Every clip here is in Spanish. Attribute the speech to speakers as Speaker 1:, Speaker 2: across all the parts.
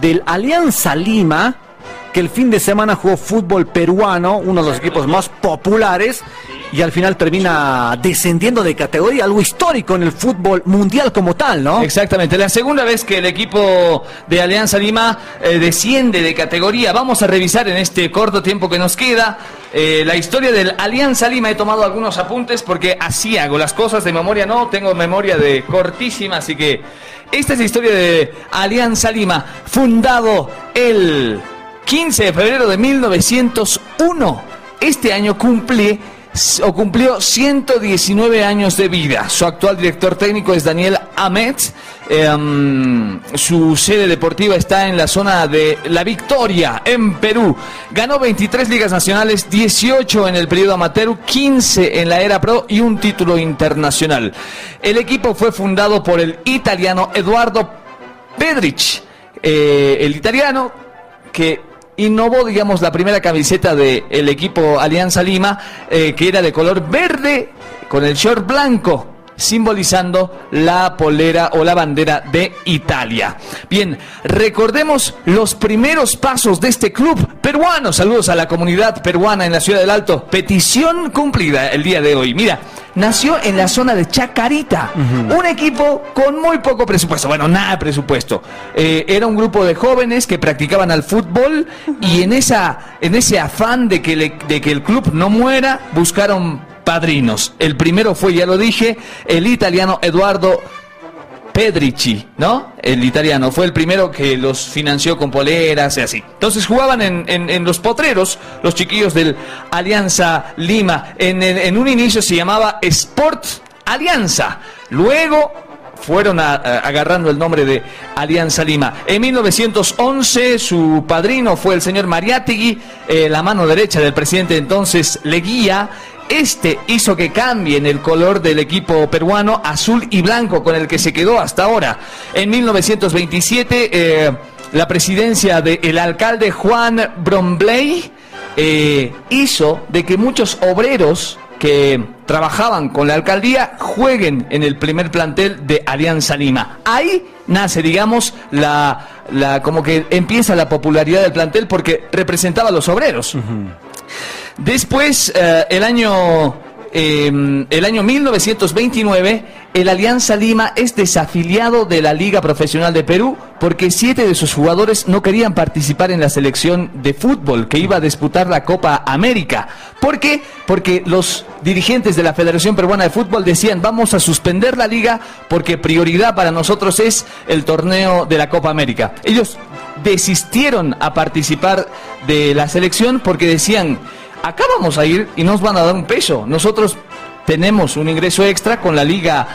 Speaker 1: del Alianza Lima, que el fin de semana jugó fútbol peruano, uno de los equipos más populares, y al final termina descendiendo de categoría, algo histórico en el fútbol mundial como tal, ¿no?
Speaker 2: Exactamente, la segunda vez que el equipo de Alianza Lima eh, desciende de categoría. Vamos a revisar en este corto tiempo que nos queda eh, la historia del Alianza Lima. He tomado algunos apuntes porque así hago las cosas de memoria, no tengo memoria de cortísima, así que esta es la historia de Alianza Lima, fundado el 15 de febrero de 1901. Este año cumple o cumplió 119 años de vida. Su actual director técnico es Daniel Ahmed. Em, su sede deportiva está en la zona de La Victoria, en Perú. Ganó 23 ligas nacionales, 18 en el periodo amateur, 15 en la era pro y un título internacional. El equipo fue fundado por el italiano Eduardo Pedrich. Eh, el italiano que innovó, digamos, la primera camiseta del equipo Alianza Lima, eh, que era de color verde con el short blanco simbolizando la polera o la bandera de Italia. Bien, recordemos los primeros pasos de este club peruano. Saludos a la comunidad peruana en la ciudad del Alto. Petición cumplida el día de hoy. Mira, nació en la zona de Chacarita, un equipo con muy poco presupuesto, bueno, nada de presupuesto. Eh, era un grupo de jóvenes que practicaban al fútbol y en, esa, en ese afán de que, de que el club no muera, buscaron padrinos. El primero fue, ya lo dije, el italiano Eduardo Pedrici, ¿no? El italiano fue el primero que los financió con poleras y así. Entonces jugaban en, los potreros, los chiquillos del Alianza Lima. En, en un inicio se llamaba Sport Alianza. Luego fueron agarrando el nombre de Alianza Lima. En 1911 su padrino fue el señor Mariátegui, eh, la mano derecha del presidente entonces Leguía. Este hizo que cambien el color del equipo peruano azul y blanco con el que se quedó hasta ahora. En 1927 eh, la presidencia del alcalde Juan Brombley eh, hizo de que muchos obreros que trabajaban con la alcaldía jueguen en el primer plantel de Alianza Lima. Ahí nace, digamos, la, la como que empieza la popularidad del plantel porque representaba a los obreros. Después, eh, el año em, el año 1929, el Alianza Lima es desafiliado de la Liga Profesional de Perú porque siete de sus jugadores no querían participar en la selección de fútbol que iba a disputar la Copa América. ¿Por qué? Porque los dirigentes de la Federación Peruana de Fútbol decían vamos a suspender la liga porque prioridad para nosotros es el torneo de la Copa América. Ellos desistieron a participar de la selección porque decían acá vamos a ir y nos van a dar un peso. Nosotros tenemos un ingreso extra con la Liga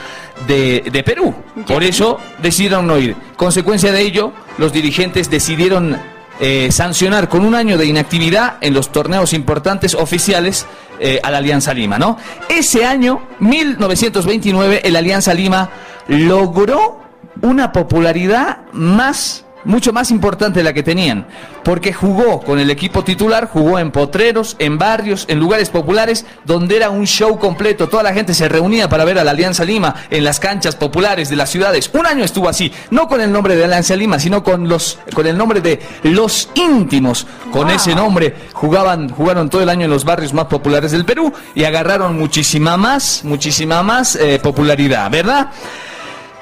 Speaker 2: de, Perú. Por eso decidieron no ir. Consecuencia de ello, los dirigentes decidieron eh, sancionar con un año de inactividad en los torneos importantes oficiales eh, a la Alianza Lima, ¿no? Ese año, 1929, el Alianza Lima logró una popularidad más mucho más importante de la que tenían, porque jugó con el equipo titular, jugó en potreros, en barrios, en lugares populares, donde era un show completo. Toda la gente se reunía para ver a la Alianza Lima en las canchas populares de las ciudades. Un año estuvo así, no con el nombre de Alianza Lima, sino con los con el nombre de Los Íntimos. Con ese nombre jugaban jugaron todo el año en los barrios más populares del Perú y agarraron muchísima más, muchísima más eh, popularidad, ¿verdad?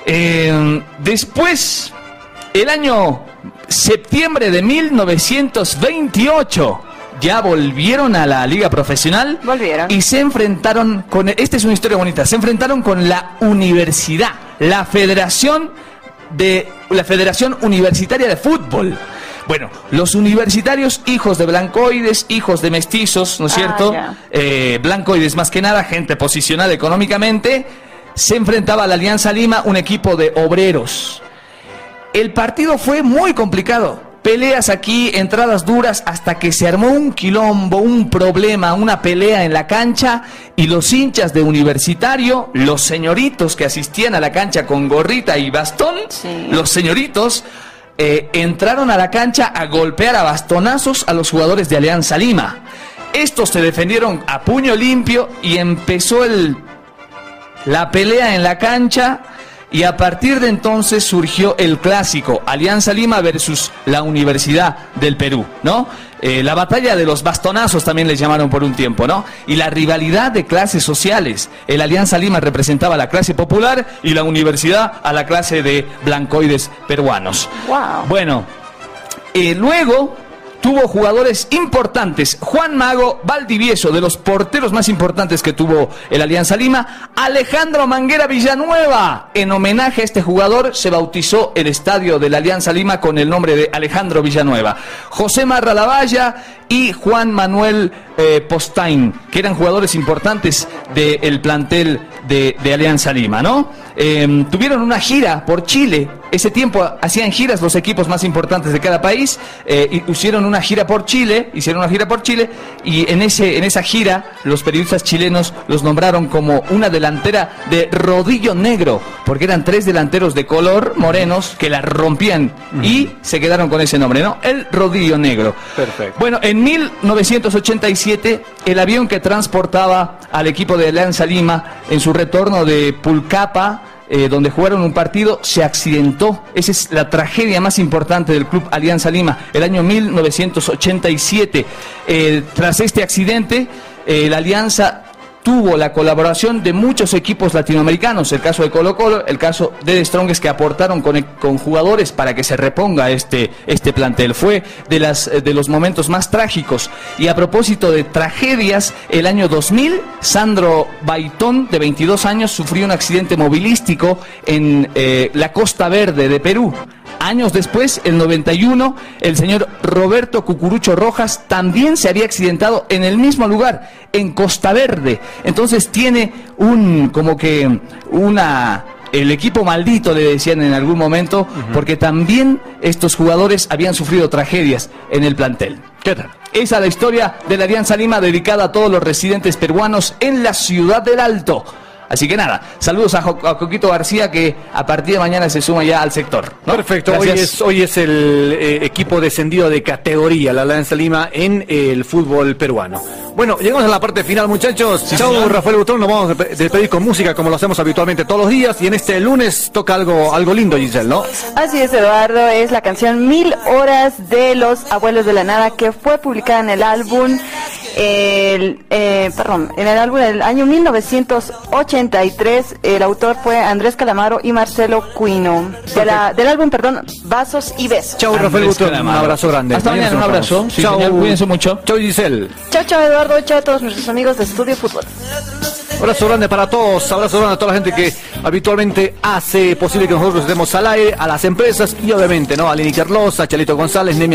Speaker 2: Eh, después el año septiembre de 1928 ya volvieron a la liga profesional
Speaker 3: volvieron.
Speaker 2: y se enfrentaron con esta es una historia bonita se enfrentaron con la universidad la federación de la federación universitaria de fútbol bueno, los universitarios, hijos de blancoides, hijos de mestizos, ¿no es ah, cierto? Eh, blancoides más que nada, gente posicionada económicamente, se enfrentaba a la Alianza Lima, un equipo de obreros. El partido fue muy complicado. Peleas aquí, entradas duras, hasta que se armó un quilombo, un problema, una pelea en la cancha y los hinchas de universitario, los señoritos que asistían a la cancha con gorrita y bastón, los señoritos, eh, entraron a la cancha a golpear a bastonazos a los jugadores de Alianza Lima. Estos se defendieron a puño limpio y empezó el, la pelea en la cancha y a partir de entonces surgió el clásico Alianza Lima versus la Universidad del Perú, ¿no? Eh, la batalla de los bastonazos también les llamaron por un tiempo, ¿no? Y la rivalidad de clases sociales. El Alianza Lima representaba a la clase popular y la universidad a la clase de blancoides peruanos.
Speaker 3: Wow.
Speaker 2: Bueno, eh, luego tuvo jugadores importantes. Juan Mago Valdivieso, de los porteros más importantes que tuvo el Alianza Lima. Alejandro Manguera Villanueva. En homenaje a este jugador se bautizó el estadio de la Alianza Lima con el nombre de Alejandro Villanueva. José Marra Lavalla y Juan Manuel eh, Postain, que eran jugadores importantes del plantel de, de Alianza Lima, ¿no? Eh, tuvieron una gira por Chile. Ese tiempo hacían giras los equipos más importantes de cada país. eh, y hicieron una gira por Chile, hicieron una gira por Chile y en ese en esa gira los periodistas chilenos los nombraron como una delantera de rodillo negro, porque eran tres delanteros de color morenos que la rompían y se quedaron con ese nombre, ¿no? El rodillo negro.
Speaker 1: Perfecto.
Speaker 2: Bueno, en 1987, el avión que transportaba al equipo de Alianza Lima en su retorno de Pulcapa, eh, donde jugaron un partido, se accidentó. Esa es la tragedia más importante del club Alianza Lima, el año 1987. Eh, tras este accidente, eh, la Alianza tuvo la colaboración de muchos equipos latinoamericanos, el caso de Colo Colo, el caso de Strongest que aportaron con, con jugadores para que se reponga este, este plantel. Fue de, las, de los momentos más trágicos. Y a propósito de tragedias, el año 2000, Sandro Baitón, de 22 años, sufrió un accidente movilístico en eh, la Costa Verde de Perú. Años después, el 91, el señor Roberto Cucurucho Rojas también se había accidentado en el mismo lugar, en Costa Verde. Entonces tiene un, como que, una, el equipo maldito, le decían en algún momento, porque también estos jugadores habían sufrido tragedias en el plantel.
Speaker 1: ¿Qué tal?
Speaker 2: Esa es la historia de la Alianza Lima dedicada a todos los residentes peruanos en la ciudad del Alto. Así que nada, saludos a, Jo- a Coquito García que a partir de mañana se suma ya al sector. ¿no?
Speaker 1: Perfecto, hoy
Speaker 2: Gracias.
Speaker 1: es, hoy es el eh, equipo descendido de categoría, la Alianza Lima, en el fútbol peruano. Bueno, llegamos a la parte final, muchachos. Chao,
Speaker 2: señor.
Speaker 1: Rafael Butrón, nos vamos a despe- despedir con música como lo hacemos habitualmente todos los días. Y en este lunes toca algo, algo lindo, Giselle, ¿no?
Speaker 3: Así es, Eduardo, es la canción Mil Horas de los Abuelos de la Nada que fue publicada en el álbum, el, eh, perdón, en el álbum del año 1983. El autor fue Andrés Calamaro y Marcelo Cuino. De la- del álbum, perdón, Vasos y Besos.
Speaker 1: Chao, Rafael un abrazo grande.
Speaker 2: Hasta mañana, un abrazo. señor, cuídense mucho.
Speaker 1: Chao, Giselle.
Speaker 3: Chao, chao, Eduardo, chao a todos nuestros amigos de Estudio Fútbol.
Speaker 1: Abrazo grande para todos, abrazo grande a toda la gente que habitualmente hace posible que nosotros estemos al aire, a las empresas y obviamente, ¿no? A Lini Carlos, a Chalito González, Nemia